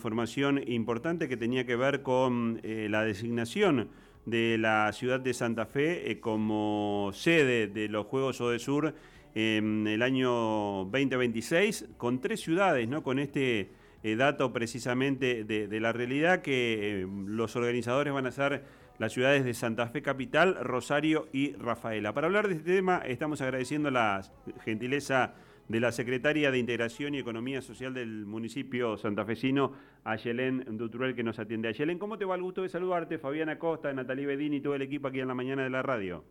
Información importante que tenía que ver con eh, la designación de la ciudad de Santa Fe eh, como sede de los Juegos Odesur en el año 2026, con tres ciudades, ¿no? Con este eh, dato precisamente de, la realidad que los organizadores van a ser las ciudades de Santa Fe Capital, Rosario y Rafaela. Para hablar de este tema estamos agradeciendo la gentileza de la secretaria de Integración y Economía Social del municipio santafesino, Ayelén Dutruel, que nos atiende. Ayelén, ¿cómo te va? El gusto de saludarte. Fabiana Costa, Natalie Bedini y todo el equipo aquí en la mañana de la radio.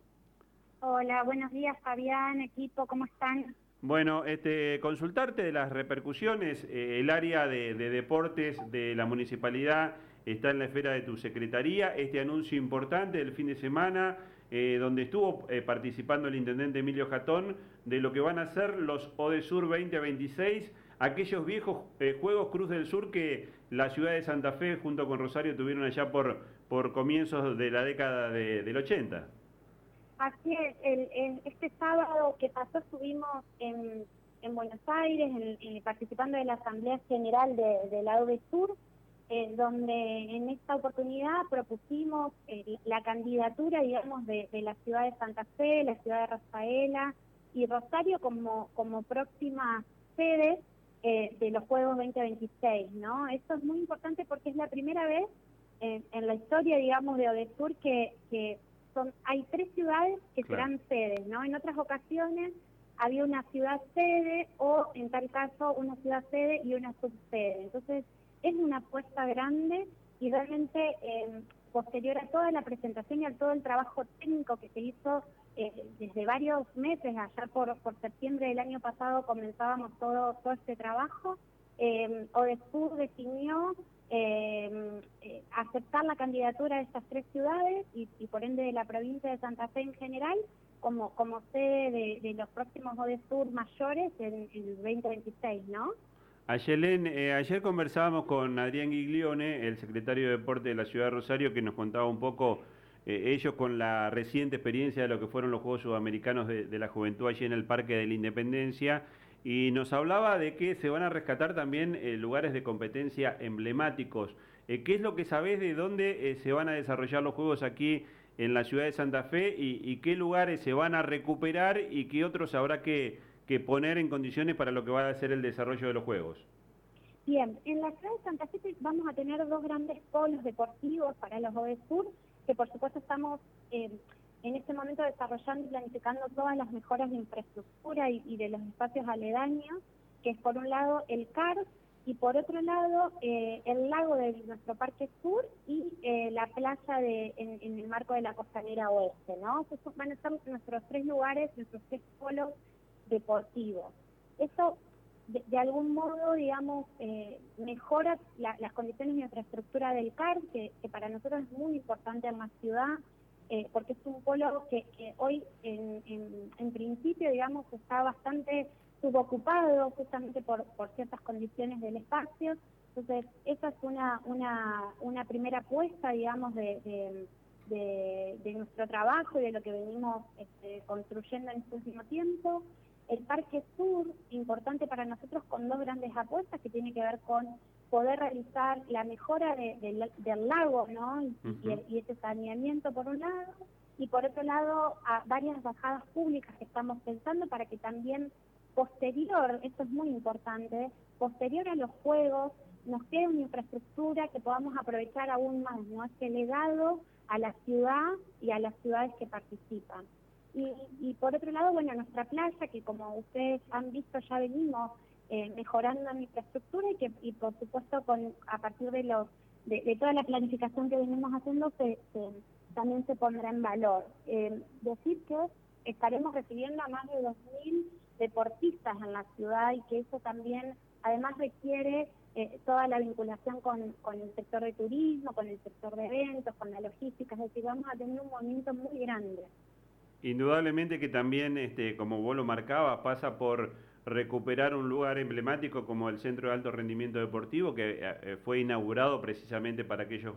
Hola, buenos días Fabián, equipo, ¿cómo están? Bueno, este, consultarte de las repercusiones, eh, el área de, de deportes de la municipalidad está en la esfera de tu secretaría, este anuncio importante del fin de semana, eh, donde estuvo eh, participando el intendente Emilio Jatón, de lo que van a ser los ODESUR 2026, aquellos viejos eh, Juegos Cruz del Sur que la ciudad de Santa Fe junto con Rosario tuvieron allá por, por comienzos de la década de, del 80. Así es, el, este sábado que pasó estuvimos en, en Buenos Aires en, en, participando de la Asamblea General de, de la ODESUR, eh, donde en esta oportunidad propusimos eh, la candidatura, digamos, de, de, la ciudad de Santa Fe, la ciudad de Rafaela y Rosario como, como próxima sede eh, de los Juegos 2026, ¿no? Esto es muy importante porque es la primera vez en la historia, digamos, de Odesur que, que son hay tres ciudades que claro. serán sedes, ¿no? En otras ocasiones había una ciudad sede o, en tal caso, una ciudad sede y una subsede. Entonces, es una apuesta grande y realmente eh, posterior a toda la presentación y a todo el trabajo técnico que se hizo eh, desde varios meses, allá por, septiembre del año pasado comenzábamos todo, este trabajo, eh, Odesur definió eh, eh, aceptar la candidatura de estas tres ciudades y, por ende de la provincia de Santa Fe en general como, como sede de, de los próximos Odesur mayores en, en el 2026, ¿no? Ayelén, eh, ayer conversábamos con Adrián Giglione, el secretario de Deporte de la Ciudad de Rosario, que nos contaba un poco eh, ellos con la reciente experiencia de lo que fueron los Juegos Sudamericanos de, la Juventud allí en el Parque de la Independencia, y nos hablaba de que se van a rescatar también eh, lugares de competencia emblemáticos. ¿Qué es lo que sabés de dónde se van a desarrollar los Juegos aquí en la ciudad de Santa Fe y, y qué lugares se van a recuperar y qué otros habrá que que poner en condiciones para lo que va a ser el desarrollo de los Juegos? Bien, en la ciudad de Santa Fe vamos a tener dos grandes polos deportivos para los ODESUR, que por supuesto estamos eh, en este momento desarrollando y planificando todas las mejoras de infraestructura y, de los espacios aledaños, que es por un lado el CAR y por otro lado eh, el lago de nuestro Parque Sur y eh, la playa de, en, en, el marco de la costanera oeste, ¿no? Van a ser nuestros tres lugares, nuestros tres polos deportivo. Eso, de, algún modo, digamos, eh, mejora la, las condiciones de infraestructura del CAR, que, para nosotros es muy importante en la ciudad, eh, porque es un polo que, hoy, en, principio, digamos, está bastante subocupado justamente por, ciertas condiciones del espacio. Entonces, esa es una, primera apuesta, digamos, de, nuestro trabajo y de lo que venimos este, construyendo en este último tiempo. El Parque Sur, importante para nosotros con dos grandes apuestas que tiene que ver con poder realizar la mejora de, de, del lago, ¿no? Y, uh -huh. y, y, ese saneamiento por un lado, y por otro lado a varias bajadas públicas que estamos pensando para que también posterior, esto es muy importante, posterior a los juegos nos quede una infraestructura que podamos aprovechar aún más, ¿no? Este legado a la ciudad y a las ciudades que participan. Y, por otro lado, bueno, nuestra playa, que como ustedes han visto ya venimos eh, mejorando en infraestructura y que y por supuesto con a partir de los de, de toda la planificación que venimos haciendo se, se, también se pondrá en valor. Eh, decir que estaremos recibiendo a más de 2.000 deportistas en la ciudad y que eso también además requiere eh, toda la vinculación con, con el sector de turismo, con el sector de eventos, con la logística, es decir, vamos a tener un movimiento muy grande. Indudablemente que también, este, como vos lo marcabas, pasa por recuperar un lugar emblemático como el Centro de Alto Rendimiento Deportivo, que eh, fue inaugurado precisamente para aquellos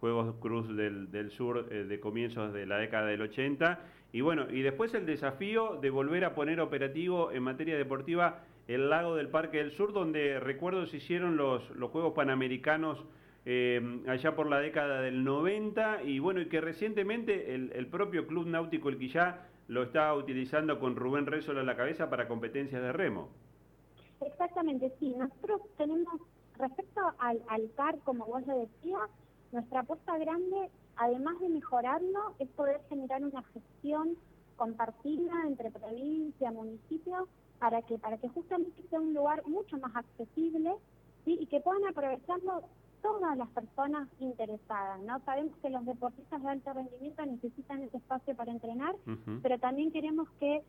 Juegos Cruz del, del Sur eh, de comienzos de la década del 80. Y bueno, y después el desafío de volver a poner operativo en materia deportiva el lago del Parque del Sur, donde recuerdo se hicieron los, los Juegos Panamericanos eh, allá por la década del 90 y bueno, y que recientemente el, propio Club Náutico El Quillá lo está utilizando con Rubén Rézola a la cabeza para competencias de remo. Exactamente, sí. Nosotros tenemos, respecto al, al CAR, como vos lo decías, nuestra apuesta grande, además de mejorarlo, es poder generar una gestión compartida entre provincia, municipio, para que, para que justamente sea un lugar mucho más accesible y que puedan aprovecharlo todas las personas interesadas, ¿no? Sabemos que los deportistas de alto rendimiento necesitan ese espacio para entrenar, pero también queremos que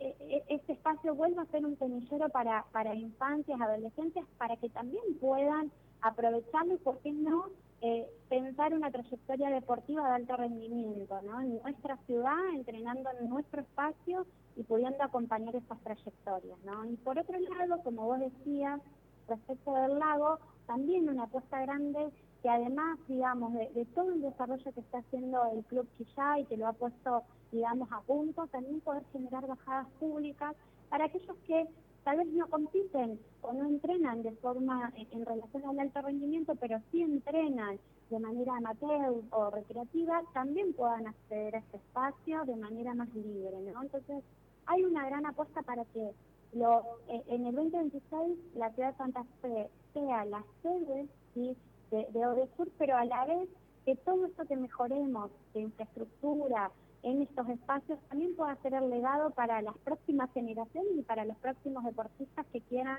eh, este espacio vuelva a ser un semillero para, para infancias, adolescentes, para que también puedan aprovecharlo y, ¿por qué no?, eh, pensar una trayectoria deportiva de alto rendimiento, ¿no? En nuestra ciudad, entrenando en nuestro espacio y pudiendo acompañar esas trayectorias, ¿no? Y por otro lado, como vos decías, respecto del lago, también una apuesta grande que además, digamos, de, todo el desarrollo que está haciendo el Club Quillá y que lo ha puesto, digamos, a punto, también poder generar bajadas públicas para aquellos que tal vez no compiten o no entrenan de forma en, relación al alto rendimiento, pero sí entrenan de manera amateur o recreativa, también puedan acceder a este espacio de manera más libre, ¿no? Entonces, hay una gran apuesta para que lo, eh, en el 2026 la ciudad de Santa Fe sea la sede de, de Odesur, pero a la vez que todo esto que mejoremos de infraestructura en estos espacios también pueda ser el legado para las próximas generaciones y para los próximos deportistas que quieran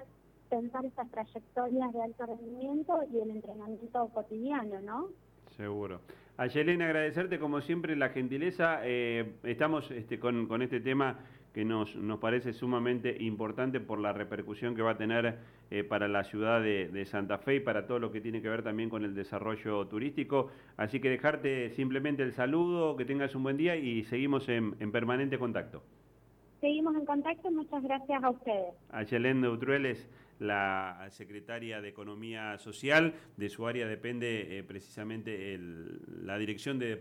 pensar esas trayectorias de alto rendimiento y el entrenamiento cotidiano, ¿no? Seguro. A Yelena, agradecerte como siempre la gentileza. Eh, estamos este, con, con este tema que nos, nos parece sumamente importante por la repercusión que va a tener eh, para la ciudad de, Santa Fe y para todo lo que tiene que ver también con el desarrollo turístico. Así que dejarte simplemente el saludo, que tengas un buen día y seguimos en, permanente contacto. Seguimos en contacto, muchas gracias a ustedes. A Yelén Utrueles, la secretaria de Economía Social, de su área depende eh, precisamente la dirección de